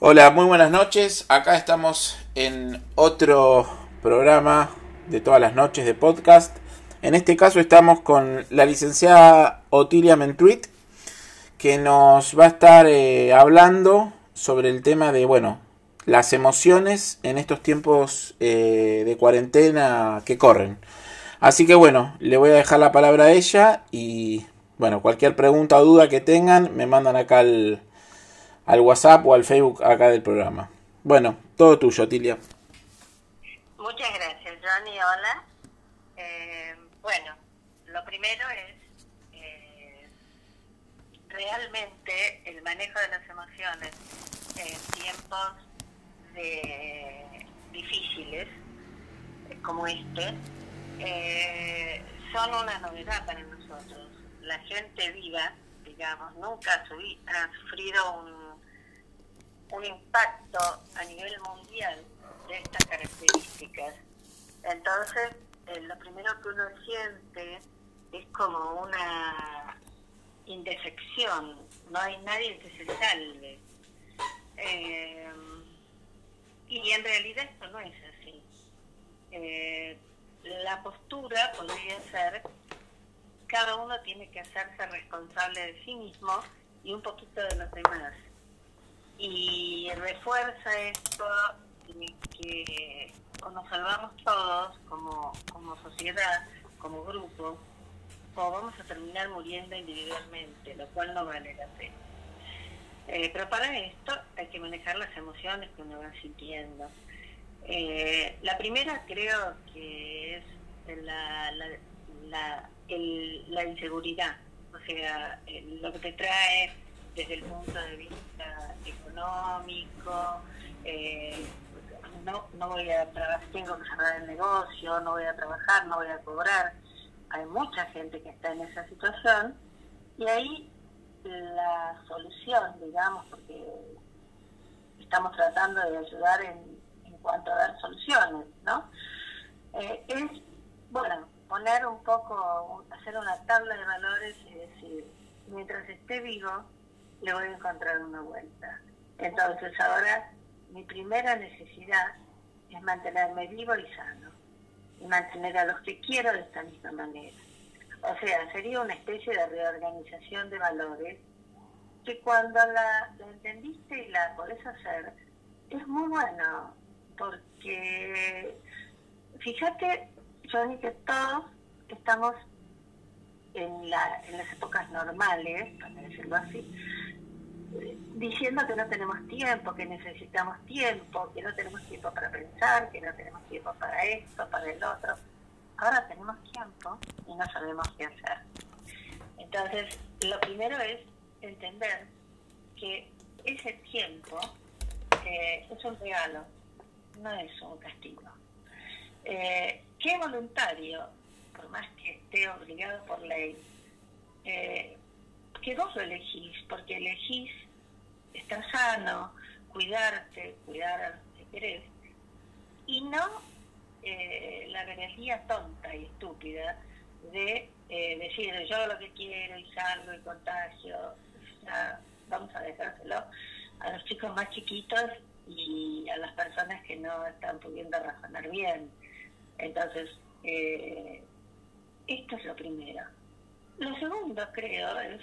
Hola, muy buenas noches. Acá estamos en otro programa de todas las noches de podcast. En este caso estamos con la licenciada Otilia Mentruit, que nos va a estar eh, hablando sobre el tema de, bueno, las emociones en estos tiempos eh, de cuarentena que corren. Así que bueno, le voy a dejar la palabra a ella y bueno, cualquier pregunta o duda que tengan me mandan acá al, al WhatsApp o al Facebook acá del programa. Bueno, todo tuyo, Tilia. Muchas gracias, Johnny. Hola. Eh, bueno, lo primero es eh, realmente el manejo de las emociones en tiempos de, difíciles como este eh, son una novedad para nosotros. La gente viva, digamos, nunca ha sufrido un un impacto a nivel mundial de estas características. Entonces, eh, lo primero que uno siente es como una indefección, no hay nadie que se salve. Eh, y en realidad esto no es así. Eh, la postura podría ser, cada uno tiene que hacerse responsable de sí mismo y un poquito de los demás y refuerza esto que nos salvamos todos como, como sociedad, como grupo, o vamos a terminar muriendo individualmente, lo cual no vale la pena. Eh, pero para esto hay que manejar las emociones que uno va sintiendo. Eh, la primera creo que es la, la, la, la inseguridad, o sea, lo que te trae desde el punto de vista económico, eh, no, no voy a trabajar, tengo que cerrar el negocio, no voy a trabajar, no voy a cobrar. Hay mucha gente que está en esa situación y ahí la solución, digamos, porque estamos tratando de ayudar en, cuanto a dar soluciones, ¿no? Eh, es, bueno, poner un poco, hacer una tabla de valores y decir, mientras esté vivo, le voy a encontrar una vuelta. Entonces ahora mi primera necesidad es mantenerme vivo y sano y mantener a los que quiero de esta misma manera. O sea, sería una especie de reorganización de valores que cuando la, entendiste y la podés hacer, es muy bueno, porque fíjate, Johnny, que todos estamos en, la, en las épocas normales, para decirlo así, diciendo que no tenemos tiempo, que necesitamos tiempo, que no tenemos tiempo para pensar, que no tenemos tiempo para esto, para el otro. Ahora tenemos tiempo y no sabemos qué hacer. Entonces, lo primero es entender que ese tiempo eh, es un regalo, no es un castigo. Eh, que voluntario, por más que esté obligado por ley, eh, que vos lo elegís, porque elegís estar sano, cuidarte, cuidar a los que querés, y no eh, la energía tonta y estúpida de eh, decir yo lo que quiero y salgo y contagio. vamos a dejárselo a los chicos más chiquitos y a las personas que no están pudiendo razonar bien. Entonces, eh, esto es lo primero. Lo segundo, creo, es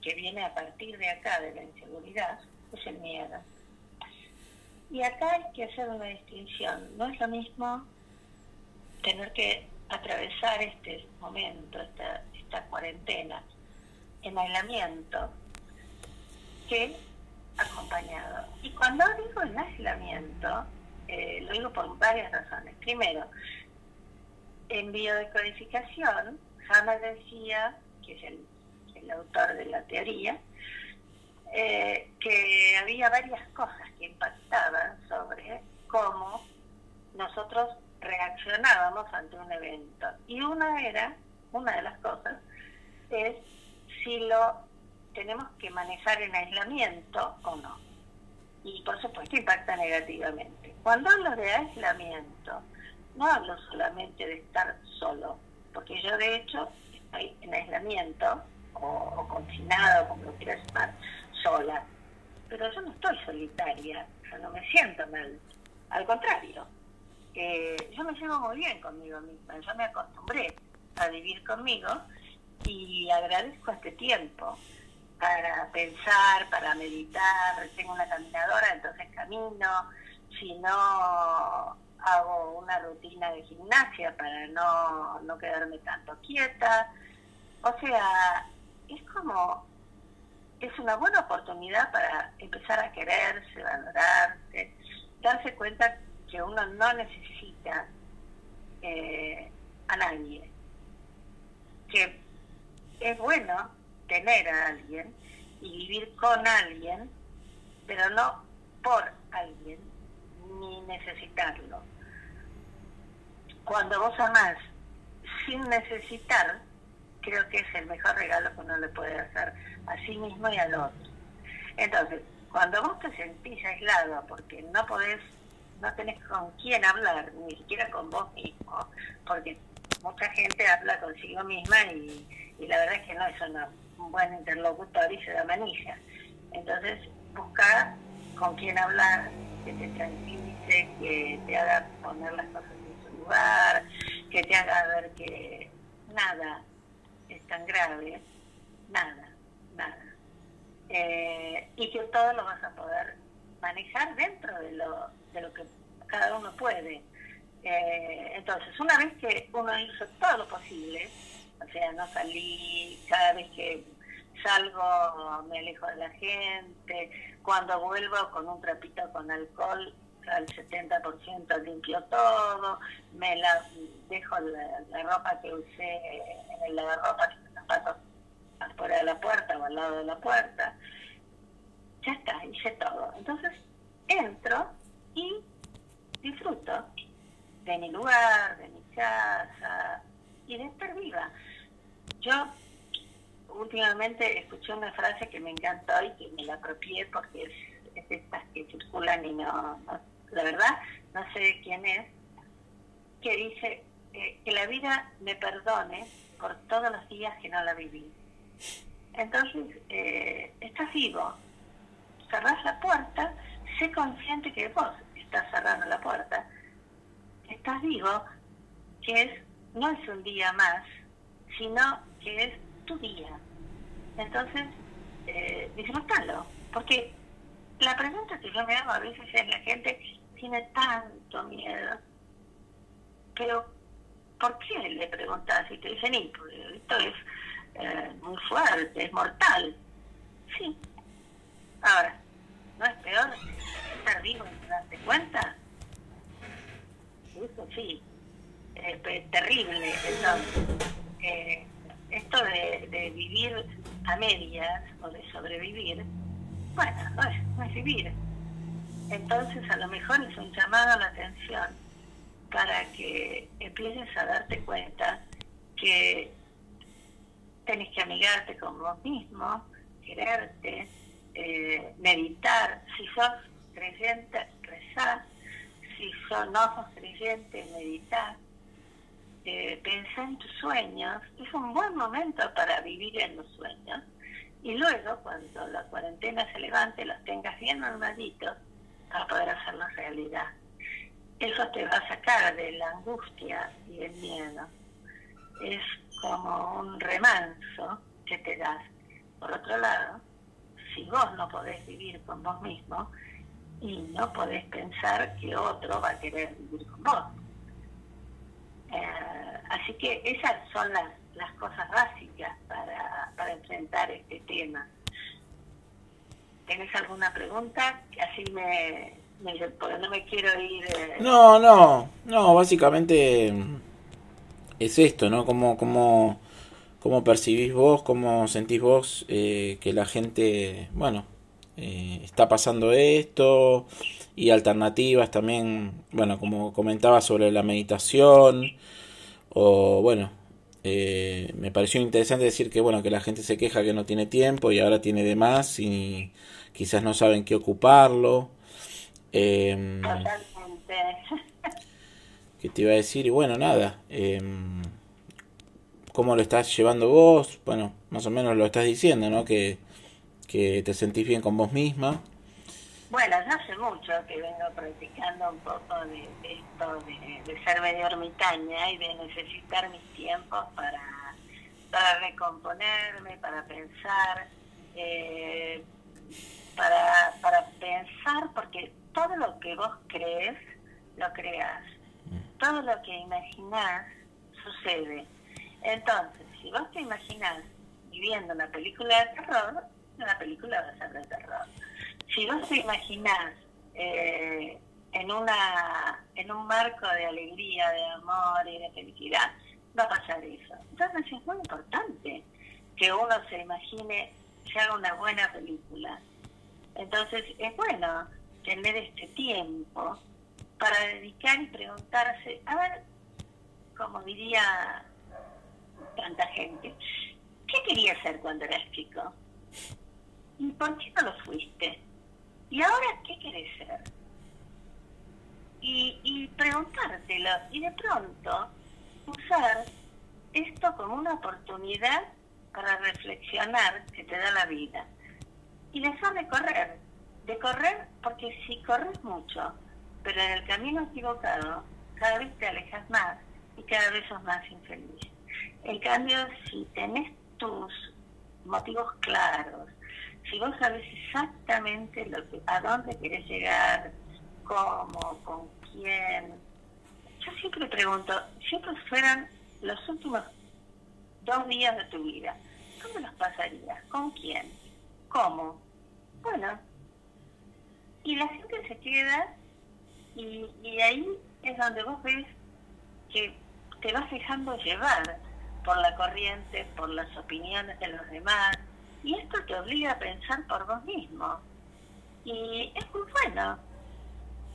que viene a partir de acá, de la inseguridad, es el miedo. Y acá hay que hacer una distinción. No es lo mismo tener que atravesar este momento, esta, esta cuarentena, en aislamiento, que acompañado. Y cuando digo en aislamiento, eh, lo digo por varias razones. Primero, en biodecodificación, Hammer decía, que es el el autor de la teoría, eh, que había varias cosas que impactaban sobre cómo nosotros reaccionábamos ante un evento. Y una era, una de las cosas, es si lo tenemos que manejar en aislamiento o no. Y por supuesto impacta negativamente. Cuando hablo de aislamiento, no hablo solamente de estar solo, porque yo de hecho estoy en aislamiento o, confinada, como quieras llamar, sola. pero yo no estoy solitaria, yo no me siento mal, al contrario, eh, yo me llevo muy bien conmigo misma, yo me acostumbré a vivir conmigo y agradezco este tiempo para pensar, para meditar, tengo una caminadora, entonces camino, si no hago una rutina de gimnasia para no, no quedarme tanto quieta, o sea, es como, es una buena oportunidad para empezar a quererse, valorarse, darse cuenta que uno no necesita eh, a nadie, que es bueno tener a alguien y vivir con alguien, pero no por alguien, ni necesitarlo. Cuando vos amás sin necesitar, creo que es el mejor regalo que uno le puede hacer a sí mismo y al otro. Entonces, cuando vos te sentís aislado porque no podés, no tenés con quién hablar, ni siquiera con vos mismo, porque mucha gente habla consigo misma y, la verdad es que no es un buen interlocutor y se da manija. Entonces, buscar con quién hablar, que te tranquilice, que te haga poner las cosas en su lugar, que te haga ver que nada es tan grave, nada, nada. Eh, y que todo lo vas a poder manejar dentro de lo, de lo que cada uno puede. Eh, entonces, una vez que uno hizo todo lo posible, o sea, no salí, cada vez que salgo me alejo de la gente, cuando vuelvo con un trapito con alcohol, al 70% limpio todo, me la dejo la, ropa que usé en el lavarropa, los zapatos afuera de la puerta o al lado de la puerta. Ya está, hice todo. Entonces entro y disfruto de mi lugar, de mi casa y de estar viva. Yo últimamente escuché una frase que me encantó y que me la apropié porque es, es estas que circulan y no, la verdad, no sé quién es, que dice eh, que la vida me perdone por todos los días que no la viví. Entonces, eh, estás vivo, cerrás la puerta, sé consciente que vos estás cerrando la puerta, estás vivo, que es, no es un día más, sino que es tu día. Entonces, eh, disfrútalo, porque la pregunta que yo me hago a veces es la gente tiene tanto miedo. Pero, ¿por qué le preguntas? Y te dicen, esto es eh, muy fuerte, es mortal. Sí. Ahora, ¿no es peor estar vivo y darte cuenta? Eso sí, es terrible. Entonces, eh, esto de, de, vivir a medias o de sobrevivir, bueno, no es, no es vivir entonces a lo mejor es un llamado a la atención para que empieces a darte cuenta que tenés que amigarte con vos mismo, quererte, eh, meditar. Si sos creyente, rezar. Si no sos creyente, meditar. Eh, en tus sueños. Es un buen momento para vivir en los sueños. Y luego, cuando la cuarentena se levante, los tengas bien normalitos, para poder hacerlo realidad. Eso te va a sacar de la angustia y el miedo. Es como un remanso que te das. Por otro lado, si vos no podés vivir con vos mismo y no podés pensar que otro va a querer vivir con vos. Eh, así que esas son las, las cosas básicas para, para enfrentar este tema. ¿Tienes alguna pregunta? Así me, porque no me quiero ir. Eh. No, no, no, básicamente es esto, ¿no? Cómo, cómo, cómo percibís vos, cómo sentís vos eh, que la gente, bueno, eh, está pasando esto y alternativas también, bueno, como comentaba sobre la meditación o bueno, me pareció interesante decir que bueno que la gente se queja que no tiene tiempo y ahora tiene de más y quizás no saben qué ocuparlo. Eh, ¿Qué te iba a decir? Y bueno, nada. Eh, ¿Cómo lo estás llevando vos? Bueno, más o menos lo estás diciendo, ¿no? Que, que te sentís bien con vos misma. Bueno, ya hace mucho que vengo practicando un poco de, esto, de, ser medio ermitaña y de necesitar mis tiempos para, para recomponerme, para pensar, eh, para, para pensar, porque todo lo que vos crees, lo creas. Todo lo que imaginás sucede. Entonces, si vos te imaginás viviendo una película de terror, una película va a ser de terror si vos te imaginás eh, en, una, en un marco de alegría, de amor y de felicidad, va a pasar eso. Entonces es muy importante que uno se imagine, se haga una buena película. Entonces es bueno tener este tiempo para dedicar y preguntarse, a ver, como diría tanta gente, ¿qué querías ser cuando eras chico? ¿Y por qué no lo fuiste? ¿y ahora qué querés ser? Y, preguntártelo, y de pronto usar esto como una oportunidad para reflexionar que te da la vida. Y dejar de correr, de correr porque si corres mucho, pero en el camino equivocado, cada vez te alejas más y cada vez sos más infeliz. En cambio, si tenés tus motivos claros, si vos sabes exactamente lo que, a dónde querés llegar, cómo, con quién. Yo siempre pregunto, si fueran los últimos dos días de tu vida, ¿cómo los pasarías? ¿Con quién? ¿Cómo? Bueno, y la gente se queda y ahí es donde vos ves que te vas dejando llevar por la corriente, por las opiniones de los demás, y esto te obliga a pensar por vos mismo. Y es muy bueno.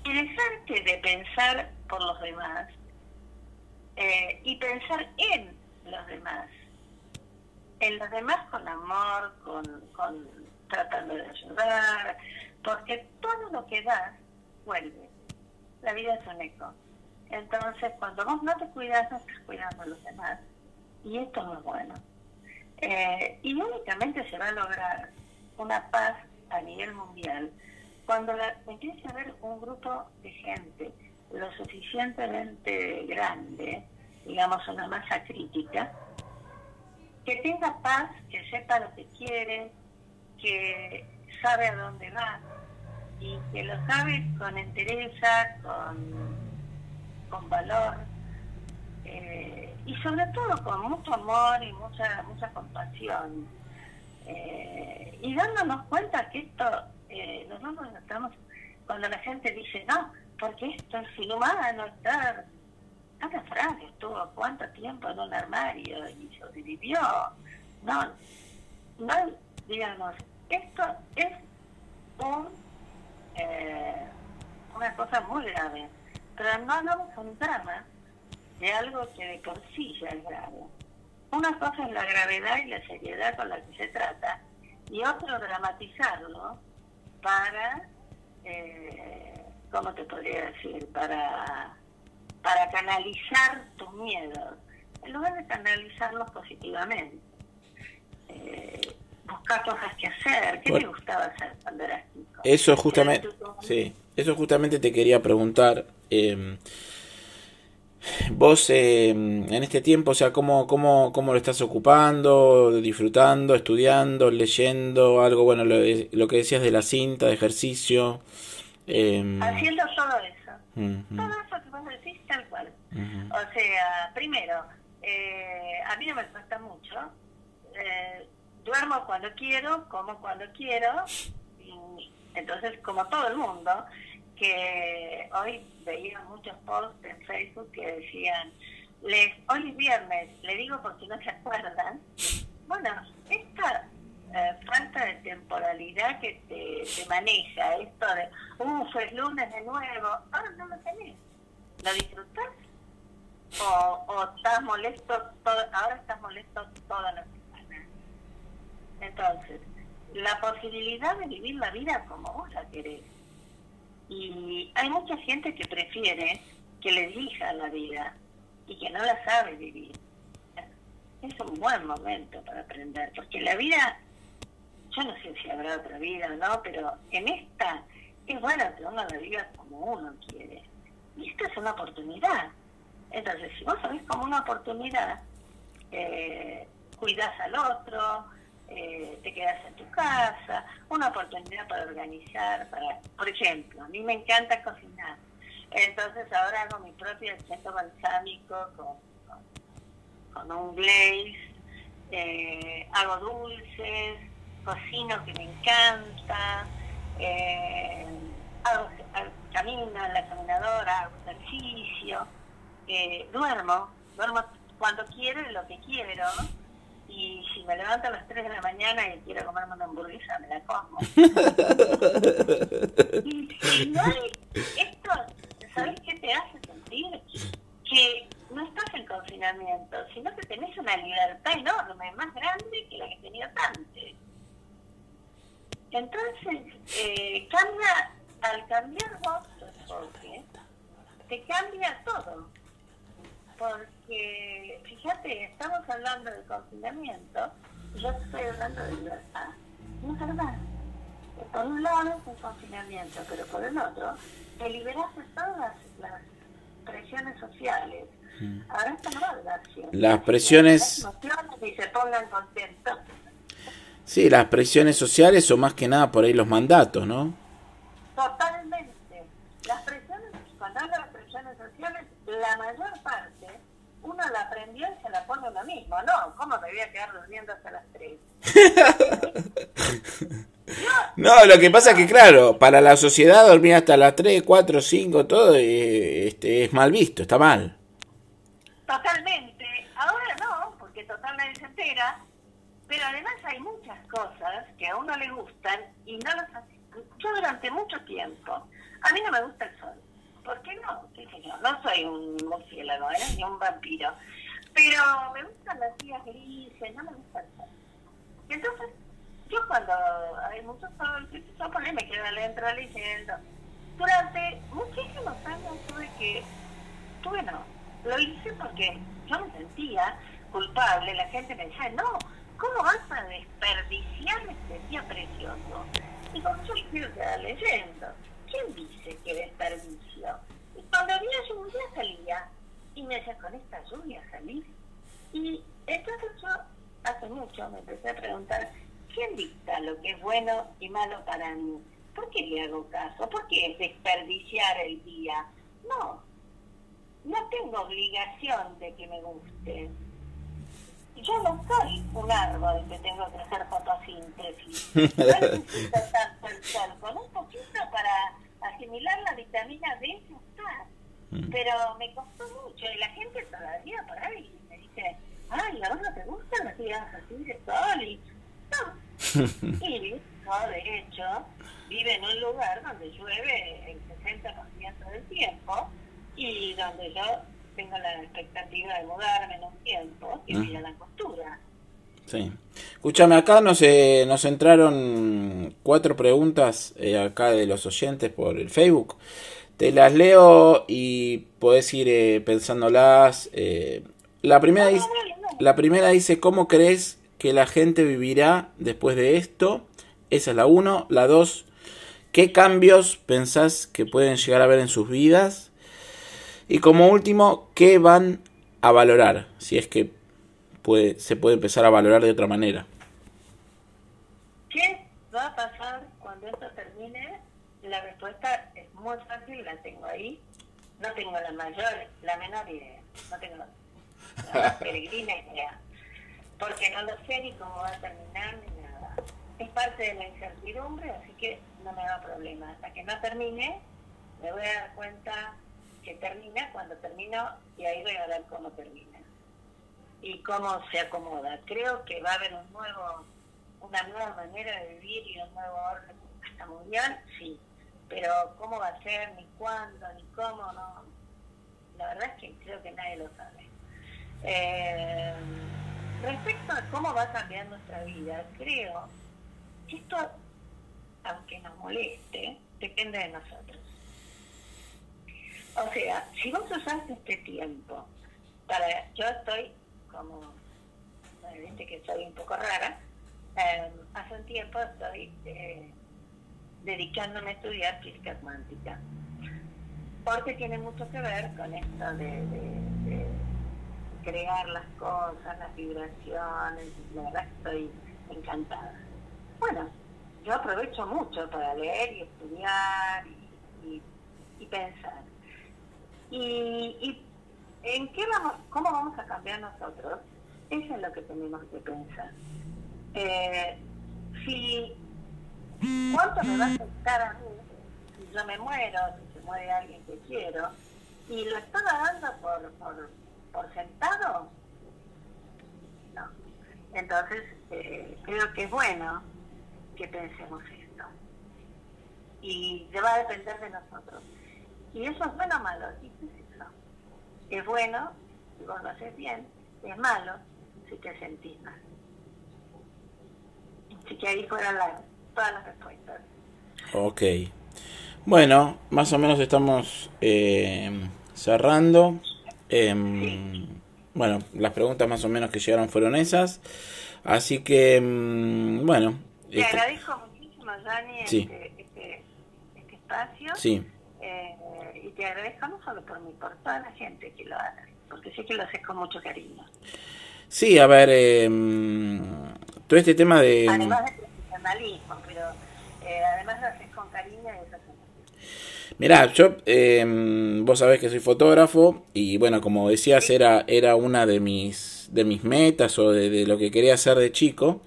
Y dejarte de pensar por los demás eh, y pensar en los demás. En los demás con amor, con, con tratando de ayudar, porque todo lo que das vuelve. La vida es un eco. Entonces, cuando vos no te cuidas, no estás cuidando a los demás. Y esto es bueno. Eh, y únicamente se va a lograr una paz a nivel mundial cuando empiece a haber un grupo de gente lo suficientemente grande, digamos una masa crítica, que tenga paz, que sepa lo que quiere, que sabe a dónde va y que lo sabe con entereza, con, con valor. Eh, y sobre todo con mucho amor y mucha mucha compasión. Eh, y dándonos cuenta que esto eh, nosotros estamos cuando la gente dice no porque esto es inhumano estar Ana Frank estuvo cuánto tiempo en un armario y sobrevivió. No no digamos esto es un eh, una cosa muy grave. Pero no hablamos un drama de algo que de por sí ya es grave. Una cosa es la gravedad y la seriedad con la que se trata, y otro dramatizarlo para, eh, ¿cómo te podría decir? Para, para canalizar tus miedos, en lugar de canalizarlos positivamente. Eh, buscar cosas que hacer. ¿Qué te gustaba hacer cuando eras chico? Eso justamente, sí, eso justamente te quería preguntar. Eh, Vos eh, en este tiempo, o sea, ¿cómo, cómo, ¿cómo lo estás ocupando, disfrutando, estudiando, leyendo? Algo, bueno, lo, que decías de la cinta, de ejercicio. Em, Haciendo todo eso. Todo eso que vos decís tal cual. O sea, primero, eh, a mí no me cuesta mucho. Eh, duermo cuando quiero, como cuando quiero. Y, entonces, como todo el mundo, que hoy veía muchos posts en Facebook que decían, les, hoy es viernes, le digo por si no se acuerdan. Bueno, esta eh, falta de temporalidad que te, maneja, esto de, uff, es lunes de nuevo, ahora no lo tenés. ¿Lo disfrutás? O, o estás molesto, todo, ahora estás molesto toda la semana. Entonces, la posibilidad de vivir la vida como vos la querés y hay mucha gente que prefiere que le dirija la vida y que no la sabe vivir. Es un buen momento para aprender, porque la vida, yo no sé si habrá otra vida o no, pero en esta es bueno que uno lo viva como uno quiere. Y esta es una oportunidad. Entonces, si vos sabés como una oportunidad, eh, cuidas al otro, eh, te quedas en tu casa, una oportunidad para organizar, para, por ejemplo, a mí me encanta cocinar, entonces ahora hago mi propio aceite balsámico con, con, un glaze, eh, hago dulces, cocino que me encanta, eh, hago, camino en la caminadora, hago ejercicio, eh, duermo, duermo cuando quiero y lo que quiero, y si me levanto a las 3 de la mañana y quiero comerme una hamburguesa, me la como. y si no hay, esto, ¿sabes qué te hace sentir? Que no estás en confinamiento, sino que tenés una libertad enorme, más grande que la que tenía antes. Entonces, eh, cambia, al cambiar vos tu enfoque, te cambia todo. Porque, fíjate, estamos hablando de confinamiento y yo estoy hablando de libertad. No es verdad. Por un lado es un confinamiento, pero por el otro, te liberas de todas las, presiones sociales. Mm. Ahora esto no va a dar Las presiones... Y se pongan contentos. Sí, las presiones sociales son más que nada por ahí los mandatos, ¿no? Totalmente. Las presiones, cuando hablo de presiones sociales, la mayor parte uno la aprendió y se la pone uno mismo. No, ¿cómo me voy a quedar durmiendo hasta las 3? no, lo que pasa es que, claro, para la sociedad dormir hasta las 3, 4, 5, todo eh, este, es mal visto, está mal. Totalmente. Ahora no, porque totalmente se entera pero además hay muchas cosas que a uno le gustan y no las hace. Yo durante mucho tiempo, a mí no me gusta el sol. ¿Por qué no? No soy un murciélago, ¿eh? ni un vampiro. Pero me gustan las días grises, no me gusta el sol. Entonces, yo cuando hay mucho sol, yo por ahí me quedo adentro leyendo. Durante muchísimos años tuve que, tuve no, lo hice porque yo me sentía culpable, la gente me decía, no, ¿cómo vas a desperdiciar este día precioso? Y como yo quiero quedar leyendo, ¿quién dice que desperdicio? Y cuando había lluvia salía y me decía, con esta lluvia salir. Y entonces yo hace mucho me empecé a preguntar, ¿quién dicta lo que es bueno y malo para mí? ¿Por qué le hago caso? ¿Por qué es desperdiciar el día? No, no tengo obligación de que me guste yo no soy un árbol que tengo que hacer fotosíntesis. No necesito tanto el sol. Con un poquito para asimilar la vitamina D ya está. Mm. Pero me costó mucho y la gente todavía por ahí me dice, ay, ¿a vos no te gustan los días así de sol? Y no. y no, de hecho, vive en un lugar donde llueve el 60% del tiempo y donde yo tengo la expectativa de mudarme en un tiempo y ir a la costura. Sí. Escúchame, acá nos, eh, nos entraron cuatro preguntas eh, acá de los oyentes por el Facebook. Te las leo y puedes ir eh, pensándolas. La, primera dice, la primera dice, ¿cómo crees que la gente vivirá después de esto? Esa es la uno. La dos, ¿qué cambios pensás que pueden llegar a ver en sus vidas? Y como último, ¿qué van a valorar? Si es que puede, se puede empezar a valorar de otra manera. ¿Qué va a pasar cuando esto termine? La respuesta es muy fácil, la tengo ahí. No tengo la mayor, la menor idea. No tengo la peregrina idea. Porque no lo sé ni cómo va a terminar ni nada. Es parte de la incertidumbre, así que no me da problema. Hasta que no termine, me voy a dar cuenta que termina cuando termino y ahí voy a ver cómo termina y cómo se acomoda. Creo que va a haber un nuevo, una nueva manera de vivir y un nuevo orden hasta mundial, sí, pero cómo va a ser, ni cuándo, ni cómo, no. La verdad es que creo que nadie lo sabe. Eh, respecto a cómo va a cambiar nuestra vida, creo que esto, aunque nos moleste, depende de nosotros. O sea, si vos usaste este tiempo para... Yo estoy como... Viste que soy un poco rara. Em, hace un tiempo estoy... Eh, dedicándome a estudiar física cuántica. Porque tiene mucho que ver con esto de, crear las cosas, las vibraciones, la verdad estoy encantada. Bueno, yo aprovecho mucho para leer y estudiar y, pensar. Y, en qué vamos, cómo vamos a cambiar nosotros, eso es lo que tenemos que pensar. Eh, ¿Cuánto me va a afectar a mí si yo me muero, si se muere alguien que quiero? ¿Y lo estaba dando por, por, por sentado? No. Entonces, eh, creo que es bueno que pensemos esto. Y va a depender de nosotros. Y eso es bueno o malo, ¿qué es bueno si vos lo haces bien, es malo si te sentís mal. Así que ahí fuera la, todas las respuestas. Ok. Bueno, más o menos estamos eh, cerrando. Em, bueno, las preguntas más o menos que llegaron fueron esas. Así que, em, bueno. Te agradezco muchísimo, Dani, este, este, este, espacio. Sí. Eh, y te agradezco no solo por mí, por toda la gente que lo hace, porque sé que lo haces con mucho cariño. Sí, a ver, eh, todo este tema de... Además de pero eh, además lo haces con cariño y eso Mirá, yo, em, vos sabés que soy fotógrafo y bueno, como decías, era, era una de mis, de mis metas o de, lo que quería hacer de chico.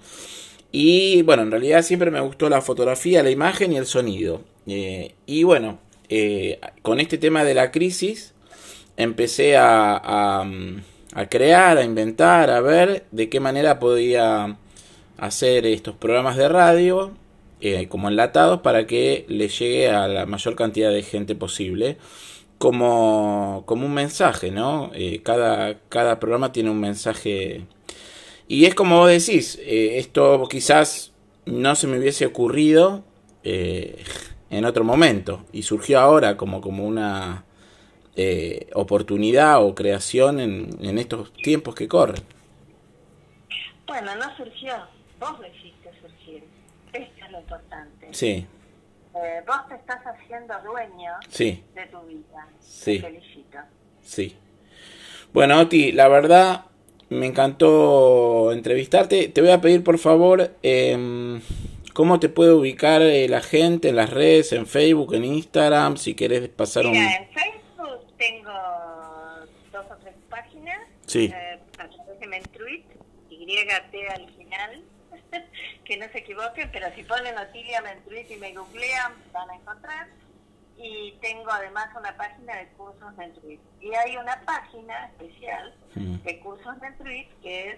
Y bueno, en realidad siempre me gustó la fotografía, la imagen y el sonido. Eh, y bueno, eh, con este tema de la crisis, empecé a, a, crear, a inventar, a ver de qué manera podía hacer estos programas de radio eh, como enlatados para que le llegue a la mayor cantidad de gente posible como, como un mensaje, ¿no? Eh, cada, cada programa tiene un mensaje y es como vos decís, esto quizás no se me hubiese ocurrido en otro momento y surgió ahora como, como una oportunidad o creación en, en estos tiempos que corren. Bueno, no surgió, vos lo hiciste surgir. Esto es lo importante. Sí. Eh, vos te estás haciendo dueño sí. de tu vida. Sí. Te felicito. Sí. Bueno, Oti, la verdad me encantó entrevistarte. Te voy a pedir, por favor, eh, cómo te puede ubicar eh, la gente en las redes, en Facebook, en Instagram, si querés pasar Mira, un... en Facebook tengo dos o tres páginas. Sí. Eh, Mentruit, YT al final. que no se equivoquen, pero si ponen Otilia Mentruit y me googlean, van a encontrar. Y tengo además una página de cursos Mentruit. Y hay una página especial mm. de cursos Mentruit que es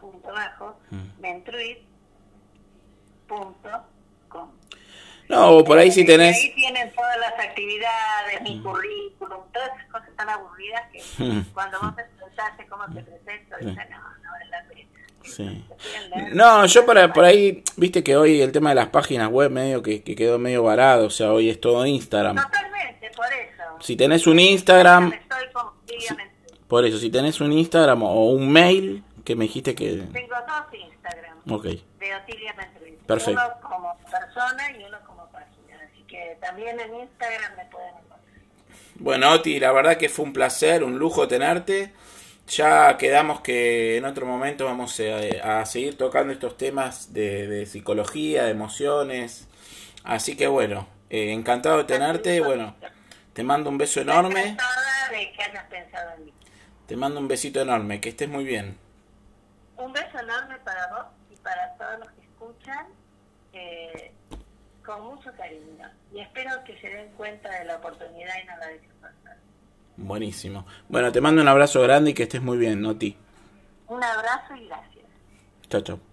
www.cursos.mentruit.com. No, por ahí sí tenés... Ahí tienen todas las actividades, mi mm. currículum, todas esas cosas tan aburridas que mm. cuando vos te preguntaste cómo te presento, dices, no, no es la pena. Sí. No, yo para, por ahí, viste que hoy el tema de las páginas web medio que, que quedó medio varado, o sea, hoy es todo Instagram. Totalmente, por eso. Si tenés un Instagram... por eso, si tenés un Instagram o un mail, que me dijiste que... Tengo dos Instagram. Ok. De Otilia Perfecto. Uno como persona y uno como página. Así que también en Instagram me pueden encontrar. Bueno, Oti, la verdad que fue un placer, un lujo tenerte. Ya quedamos que en otro momento vamos a, seguir tocando estos temas de, psicología, de emociones. Así que bueno, eh, encantado de tenerte. Bueno, te mando un beso enorme. De que hayas pensado en mí. Te mando un besito enorme, que estés muy bien. Un beso enorme para vos y para todos los que escuchan, eh, con mucho cariño. Y espero que se den cuenta de la oportunidad y no la dejen pasar. Buenísimo. Bueno, te mando un abrazo grande y que estés muy bien, Noti. Un abrazo y gracias. Chao, chao.